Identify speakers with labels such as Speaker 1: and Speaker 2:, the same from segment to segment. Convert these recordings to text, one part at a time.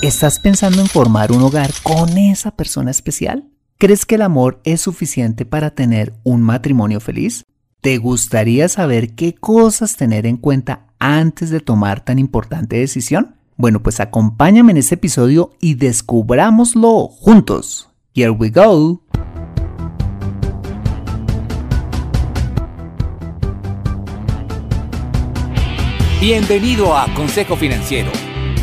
Speaker 1: ¿Estás pensando en formar un hogar con esa persona especial? ¿Crees que el amor es suficiente para tener un matrimonio feliz? ¿Te gustaría saber qué cosas tener en cuenta antes de tomar tan importante decisión? Bueno, pues acompáñame en este episodio y descubrámoslo juntos. Here we go.
Speaker 2: Bienvenido a Consejo Financiero,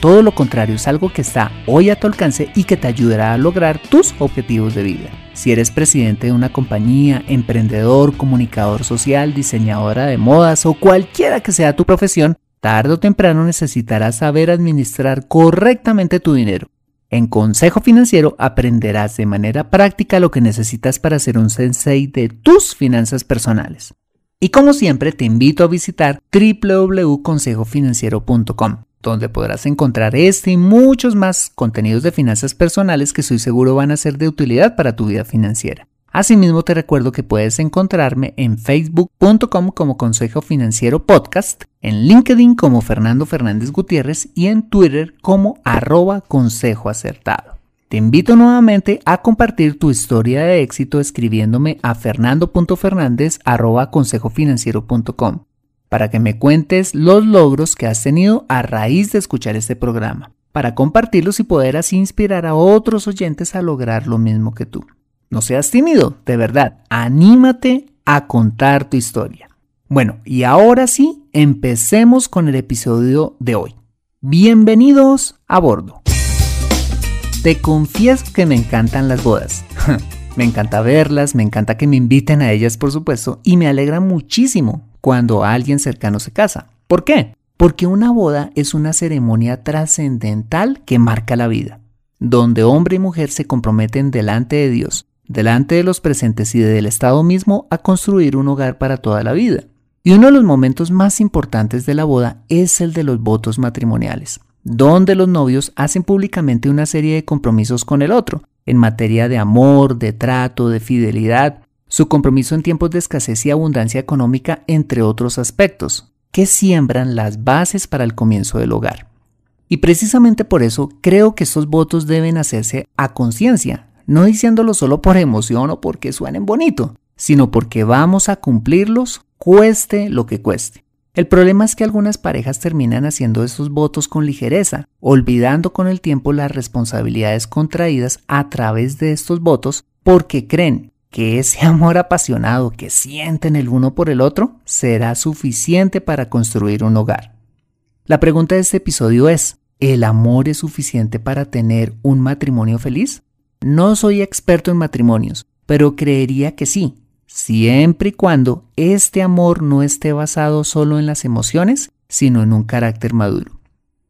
Speaker 1: todo lo contrario es algo que está hoy a tu alcance y que te ayudará a lograr tus objetivos de vida. Si eres presidente de una compañía, emprendedor, comunicador social, diseñadora de modas o cualquiera que sea tu profesión, tarde o temprano necesitarás saber administrar correctamente tu dinero en Consejo Financiero aprenderás de manera práctica lo que necesitas para ser un sensei de tus finanzas personales. Y como siempre te invito a visitar www.consejofinanciero.com, donde podrás encontrar este y muchos más contenidos de finanzas personales que estoy seguro van a ser de utilidad para tu vida financiera. Asimismo te recuerdo que puedes encontrarme en facebook.com como Consejo Financiero Podcast, en LinkedIn como Fernando Fernández Gutiérrez y en Twitter como arroba Consejo Acertado. Te invito nuevamente a compartir tu historia de éxito escribiéndome a fernando.fernández arroba consejofinanciero.com para que me cuentes los logros que has tenido a raíz de escuchar este programa, para compartirlos y poder así inspirar a otros oyentes a lograr lo mismo que tú. No seas tímido, de verdad, anímate a contar tu historia. Bueno, y ahora sí, empecemos con el episodio de hoy. Bienvenidos a bordo. Te confieso que me encantan las bodas. me encanta verlas, me encanta que me inviten a ellas, por supuesto, y me alegra muchísimo cuando alguien cercano se casa. ¿Por qué? Porque una boda es una ceremonia trascendental que marca la vida, donde hombre y mujer se comprometen delante de Dios delante de los presentes y del Estado mismo a construir un hogar para toda la vida. Y uno de los momentos más importantes de la boda es el de los votos matrimoniales, donde los novios hacen públicamente una serie de compromisos con el otro, en materia de amor, de trato, de fidelidad, su compromiso en tiempos de escasez y abundancia económica, entre otros aspectos, que siembran las bases para el comienzo del hogar. Y precisamente por eso creo que estos votos deben hacerse a conciencia, no diciéndolo solo por emoción o porque suenen bonito, sino porque vamos a cumplirlos cueste lo que cueste. El problema es que algunas parejas terminan haciendo estos votos con ligereza, olvidando con el tiempo las responsabilidades contraídas a través de estos votos porque creen que ese amor apasionado que sienten el uno por el otro será suficiente para construir un hogar. La pregunta de este episodio es, ¿el amor es suficiente para tener un matrimonio feliz? No soy experto en matrimonios, pero creería que sí, siempre y cuando este amor no esté basado solo en las emociones, sino en un carácter maduro.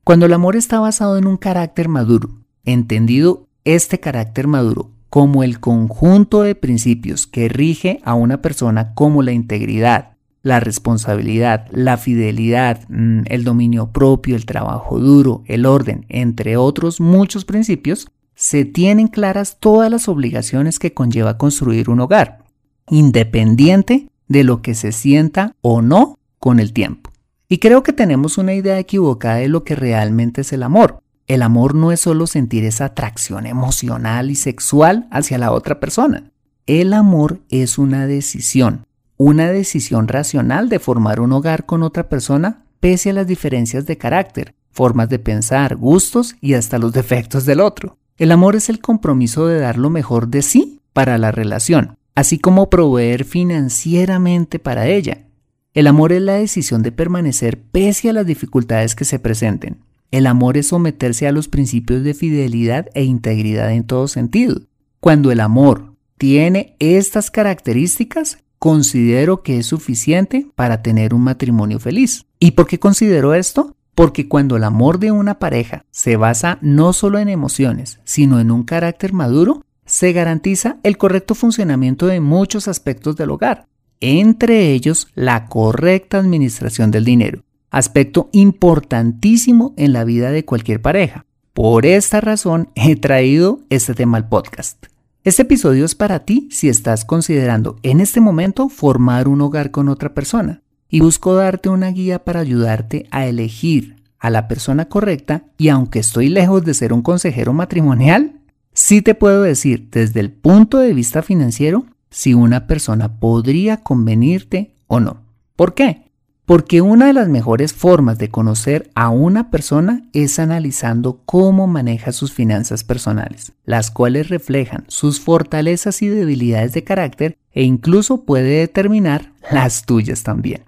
Speaker 1: Cuando el amor está basado en un carácter maduro, entendido este carácter maduro como el conjunto de principios que rige a una persona como la integridad, la responsabilidad, la fidelidad, mm, el dominio propio, el trabajo duro, el orden, entre otros muchos principios, se tienen claras todas las obligaciones que conlleva construir un hogar, independiente de lo que se sienta o no con el tiempo. Y creo que tenemos una idea equivocada de lo que realmente es el amor. El amor no es solo sentir esa atracción emocional y sexual hacia la otra persona. El amor es una decisión, una decisión racional de formar un hogar con otra persona pese a las diferencias de carácter, formas de pensar, gustos y hasta los defectos del otro. El amor es el compromiso de dar lo mejor de sí para la relación, así como proveer financieramente para ella. El amor es la decisión de permanecer pese a las dificultades que se presenten. El amor es someterse a los principios de fidelidad e integridad en todo sentido. Cuando el amor tiene estas características, considero que es suficiente para tener un matrimonio feliz. ¿Y por qué considero esto? Porque cuando el amor de una pareja se basa no solo en emociones, sino en un carácter maduro, se garantiza el correcto funcionamiento de muchos aspectos del hogar, entre ellos la correcta administración del dinero, aspecto importantísimo en la vida de cualquier pareja. Por esta razón he traído este tema al podcast. Este episodio es para ti si estás considerando en este momento formar un hogar con otra persona y busco darte una guía para ayudarte a elegir a la persona correcta y aunque estoy lejos de ser un consejero matrimonial, sí te puedo decir desde el punto de vista financiero si una persona podría convenirte o no. ¿Por qué? Porque una de las mejores formas de conocer a una persona es analizando cómo maneja sus finanzas personales, las cuales reflejan sus fortalezas y debilidades de carácter e incluso puede determinar las tuyas también.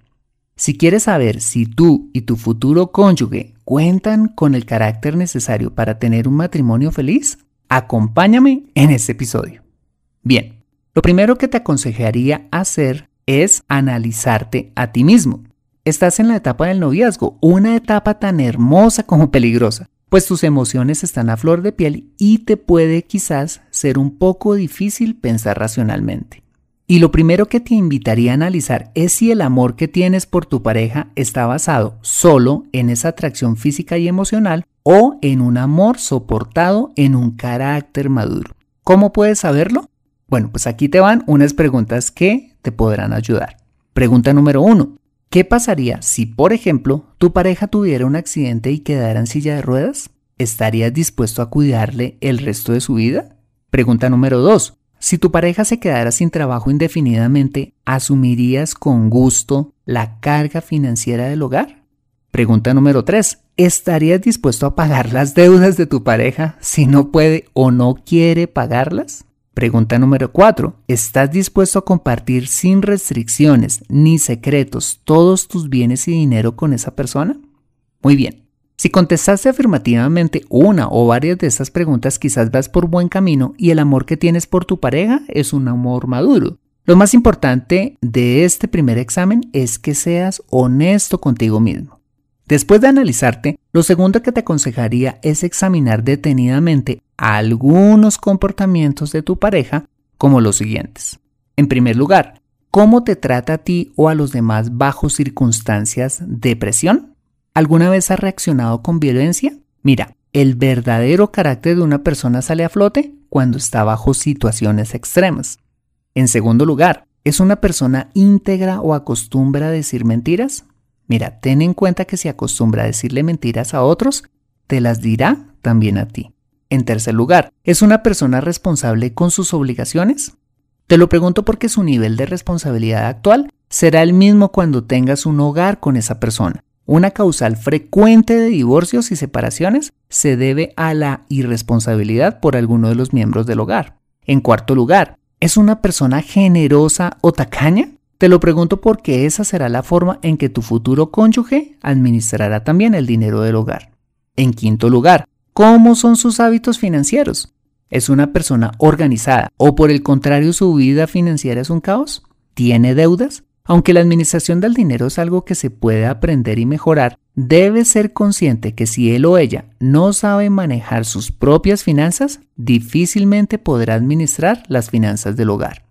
Speaker 1: Si quieres saber si tú y tu futuro cónyuge cuentan con el carácter necesario para tener un matrimonio feliz, acompáñame en este episodio. Bien, lo primero que te aconsejaría hacer es analizarte a ti mismo Estás en la etapa del noviazgo, una etapa tan hermosa como peligrosa, pues tus emociones están a flor de piel y te puede quizás ser un poco difícil pensar racionalmente. Y lo primero que te invitaría a analizar es si el amor que tienes por tu pareja está basado solo en esa atracción física y emocional o en un amor soportado en un carácter maduro. ¿Cómo puedes saberlo? Bueno, pues aquí te van unas preguntas que te podrán ayudar. Pregunta número uno. ¿Qué pasaría si, por ejemplo, tu pareja tuviera un accidente y quedara en silla de ruedas? ¿Estarías dispuesto a cuidarle el resto de su vida? Pregunta número 2. Si tu pareja se quedara sin trabajo indefinidamente, ¿asumirías con gusto la carga financiera del hogar? Pregunta número 3. ¿Estarías dispuesto a pagar las deudas de tu pareja si no puede o no quiere pagarlas? Pregunta número 4. ¿Estás dispuesto a compartir sin restricciones ni secretos todos tus bienes y dinero con esa persona? Muy bien. Si contestaste afirmativamente una o varias de estas preguntas, quizás vas por buen camino y el amor que tienes por tu pareja es un amor maduro. Lo más importante de este primer examen es que seas honesto contigo mismo. Después de analizarte, lo segundo que te aconsejaría es examinar detenidamente algunos comportamientos de tu pareja como los siguientes. En primer lugar, ¿cómo te trata a ti o a los demás bajo circunstancias de presión? ¿Alguna vez has reaccionado con violencia? Mira, el verdadero carácter de una persona sale a flote cuando está bajo situaciones extremas. En segundo lugar, ¿es una persona íntegra o acostumbra a decir mentiras? Mira, ten en cuenta que si acostumbra a decirle mentiras a otros, te las dirá también a ti. En tercer lugar, ¿es una persona responsable con sus obligaciones? Te lo pregunto porque su nivel de responsabilidad actual será el mismo cuando tengas un hogar con esa persona. Una causal frecuente de divorcios y separaciones se debe a la irresponsabilidad por alguno de los miembros del hogar. En cuarto lugar, ¿es una persona generosa o tacaña? Te lo pregunto porque esa será la forma en que tu futuro cónyuge administrará también el dinero del hogar. En quinto lugar, ¿cómo son sus hábitos financieros? ¿Es una persona organizada o por el contrario su vida financiera es un caos? ¿Tiene deudas? Aunque la administración del dinero es algo que se puede aprender y mejorar, debe ser consciente que si él o ella no sabe manejar sus propias finanzas, difícilmente podrá administrar las finanzas del hogar.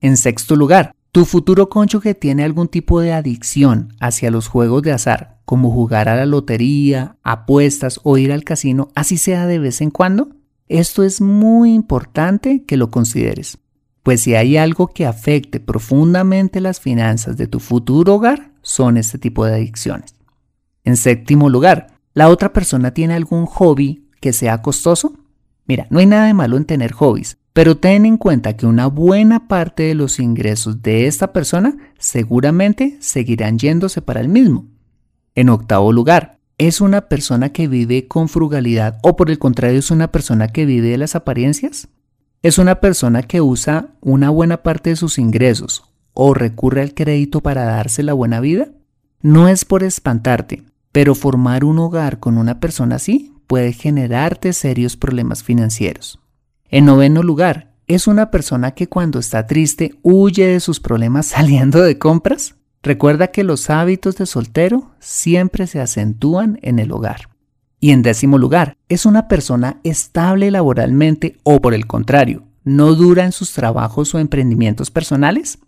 Speaker 1: En sexto lugar, tu futuro cónyuge tiene algún tipo de adicción hacia los juegos de azar, como jugar a la lotería, apuestas o ir al casino, así sea de vez en cuando. Esto es muy importante que lo consideres, pues si hay algo que afecte profundamente las finanzas de tu futuro hogar, son este tipo de adicciones. En séptimo lugar, ¿la otra persona tiene algún hobby que sea costoso? Mira, no hay nada de malo en tener hobbies, pero ten en cuenta que una buena parte de los ingresos de esta persona seguramente seguirán yéndose para el mismo. En octavo lugar, ¿Es una persona que vive con frugalidad o por el contrario es una persona que vive de las apariencias? ¿Es una persona que usa una buena parte de sus ingresos o recurre al crédito para darse la buena vida? No es por espantarte, pero formar un hogar con una persona así puede generarte serios problemas financieros. En noveno lugar, ¿es una persona que cuando está triste huye de sus problemas saliendo de compras? Recuerda que los hábitos de soltero siempre se acentúan en el hogar. Y en décimo lugar, ¿es una persona estable laboralmente o por el contrario, no dura en sus trabajos o emprendimientos personales?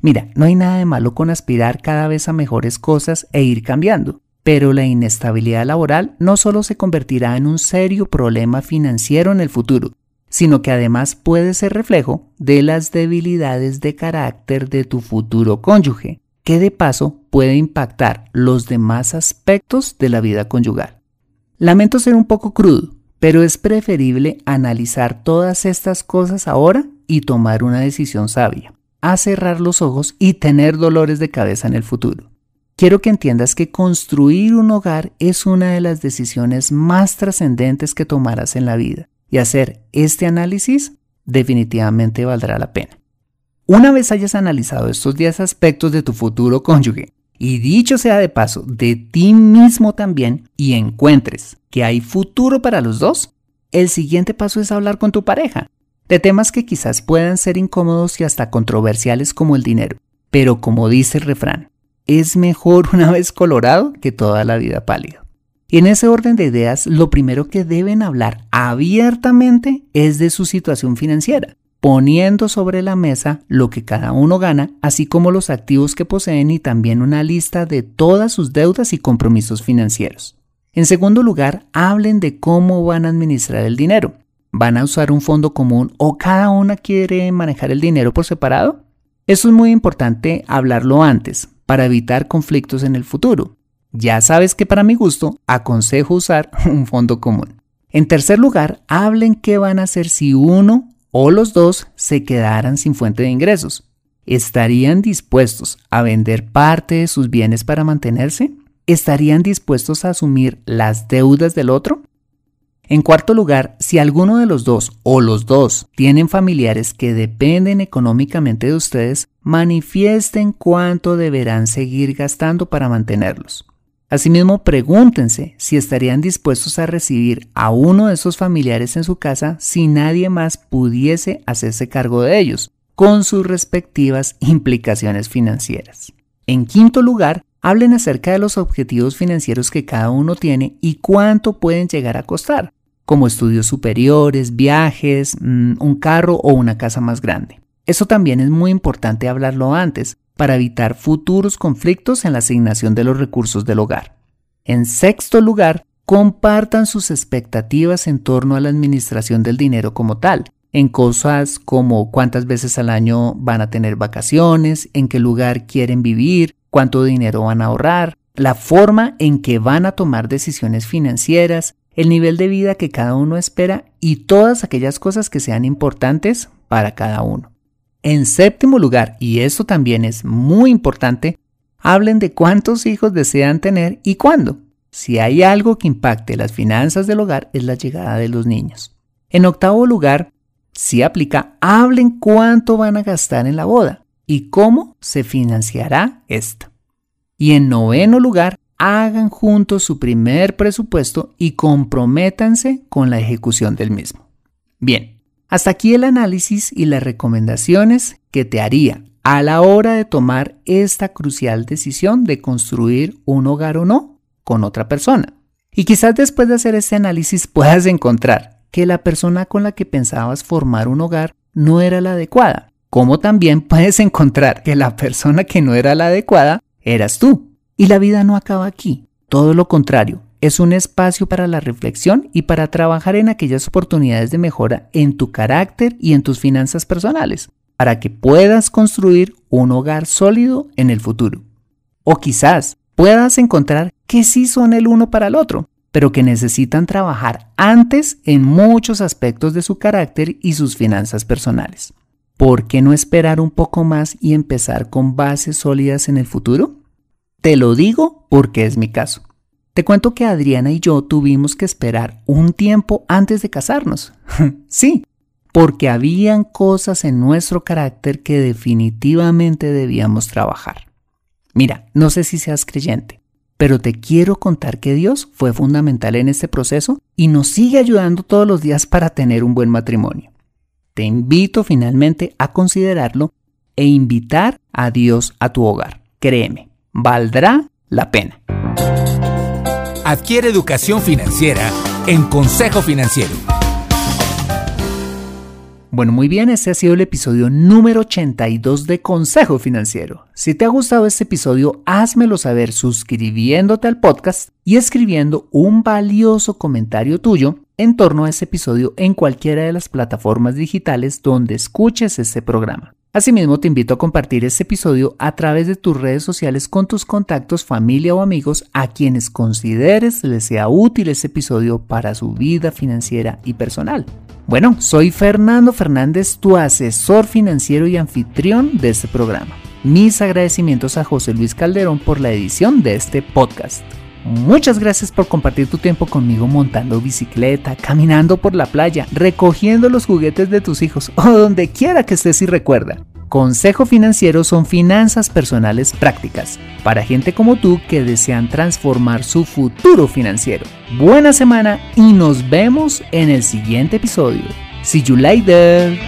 Speaker 1: Mira, no hay nada de malo con aspirar cada vez a mejores cosas e ir cambiando, pero la inestabilidad laboral no solo se convertirá en un serio problema financiero en el futuro, sino que además puede ser reflejo de las debilidades de carácter de tu futuro cónyuge, que de paso puede impactar los demás aspectos de la vida conyugal. Lamento ser un poco crudo, pero es preferible analizar todas estas cosas ahora y tomar una decisión sabia a cerrar los ojos y tener dolores de cabeza en el futuro. Quiero que entiendas que construir un hogar es una de las decisiones más trascendentes que tomarás en la vida y hacer este análisis definitivamente valdrá la pena. Una vez hayas analizado estos 10 aspectos de tu futuro cónyuge y dicho sea de paso, de ti mismo también y encuentres que hay futuro para los dos, el siguiente paso es hablar con tu pareja de temas que quizás puedan ser incómodos y hasta controversiales como el dinero. Pero como dice el refrán, es mejor una vez colorado que toda la vida pálido. Y en ese orden de ideas, lo primero que deben hablar abiertamente es de su situación financiera, poniendo sobre la mesa lo que cada uno gana, así como los activos que poseen y también una lista de todas sus deudas y compromisos financieros. En segundo lugar, hablen de cómo van a administrar el dinero. ¿Van a usar un fondo común o cada una quiere manejar el dinero por separado? Eso es muy importante hablarlo antes para evitar conflictos en el futuro. Ya sabes que para mi gusto aconsejo usar un fondo común. En tercer lugar, hablen qué van a hacer si uno o los dos se quedaran sin fuente de ingresos. ¿Estarían dispuestos a vender parte de sus bienes para mantenerse? ¿Estarían dispuestos a asumir las deudas del otro? En cuarto lugar, si alguno de los dos o los dos tienen familiares que dependen económicamente de ustedes, manifiesten cuánto deberán seguir gastando para mantenerlos. Asimismo, pregúntense si estarían dispuestos a recibir a uno de esos familiares en su casa si nadie más pudiese hacerse cargo de ellos, con sus respectivas implicaciones financieras. En quinto lugar, hablen acerca de los objetivos financieros que cada uno tiene y cuánto pueden llegar a costar como estudios superiores, viajes, mm, un carro o una casa más grande. Eso también es muy importante hablarlo antes para evitar futuros conflictos en la asignación de los recursos del hogar. En sexto lugar, compartan sus expectativas en torno a la administración del dinero como tal, en cosas como cuántas veces al año van a tener vacaciones, en qué lugar quieren vivir, cuánto dinero van a ahorrar, la forma en que van a tomar decisiones financieras, el nivel de vida que cada uno espera y todas aquellas cosas que sean importantes para cada uno. En séptimo lugar, y esto también es muy importante, hablen de cuántos hijos desean tener y cuándo. Si hay algo que impacte las finanzas del hogar es la llegada de los niños. En octavo lugar, si aplica, hablen cuánto van a gastar en la boda y cómo se financiará esta. Y en noveno lugar, hagan juntos su primer presupuesto y comprométanse con la ejecución del mismo. Bien, hasta aquí el análisis y las recomendaciones que te haría a la hora de tomar esta crucial decisión de construir un hogar o no con otra persona. Y quizás después de hacer este análisis puedas encontrar que la persona con la que pensabas formar un hogar no era la adecuada, como también puedes encontrar que la persona que no era la adecuada eras tú. Y la vida no acaba aquí, todo lo contrario, es un espacio para la reflexión y para trabajar en aquellas oportunidades de mejora en tu carácter y en tus finanzas personales, para que puedas construir un hogar sólido en el futuro. O quizás puedas encontrar que sí son el uno para el otro, pero que necesitan trabajar antes en muchos aspectos de su carácter y sus finanzas personales. ¿Por qué no esperar un poco más y empezar con bases sólidas en el futuro? Te lo digo porque es mi caso. Te cuento que Adriana y yo tuvimos que esperar un tiempo antes de casarnos. sí, porque habían cosas en nuestro carácter que definitivamente debíamos trabajar. Mira, no sé si seas creyente, pero te quiero contar que Dios fue fundamental en este proceso y nos sigue ayudando todos los días para tener un buen matrimonio. Te invito finalmente a considerarlo e invitar a Dios a tu hogar. Créeme, valdrá la pena.
Speaker 2: Adquiere educación financiera en Consejo Financiero.
Speaker 1: Bueno, muy bien, este ha sido el episodio número 82 de Consejo Financiero. Si te ha gustado este episodio, házmelo saber suscribiéndote al podcast y escribiendo un valioso comentario tuyo en torno a este episodio en cualquiera de las plataformas digitales donde escuches este programa. Asimismo, te invito a compartir este episodio a través de tus redes sociales con tus contactos, familia o amigos a quienes consideres les sea útil este episodio para su vida financiera y personal. Bueno, soy Fernando Fernández, tu asesor financiero y anfitrión de este programa. Mis agradecimientos a José Luis Calderón por la edición de este podcast. Muchas gracias por compartir tu tiempo conmigo montando bicicleta, caminando por la playa, recogiendo los juguetes de tus hijos o donde quiera que estés y recuerda. Consejo Financiero son finanzas personales prácticas para gente como tú que desean transformar su futuro financiero. Buena semana y nos vemos en el siguiente episodio. See you later.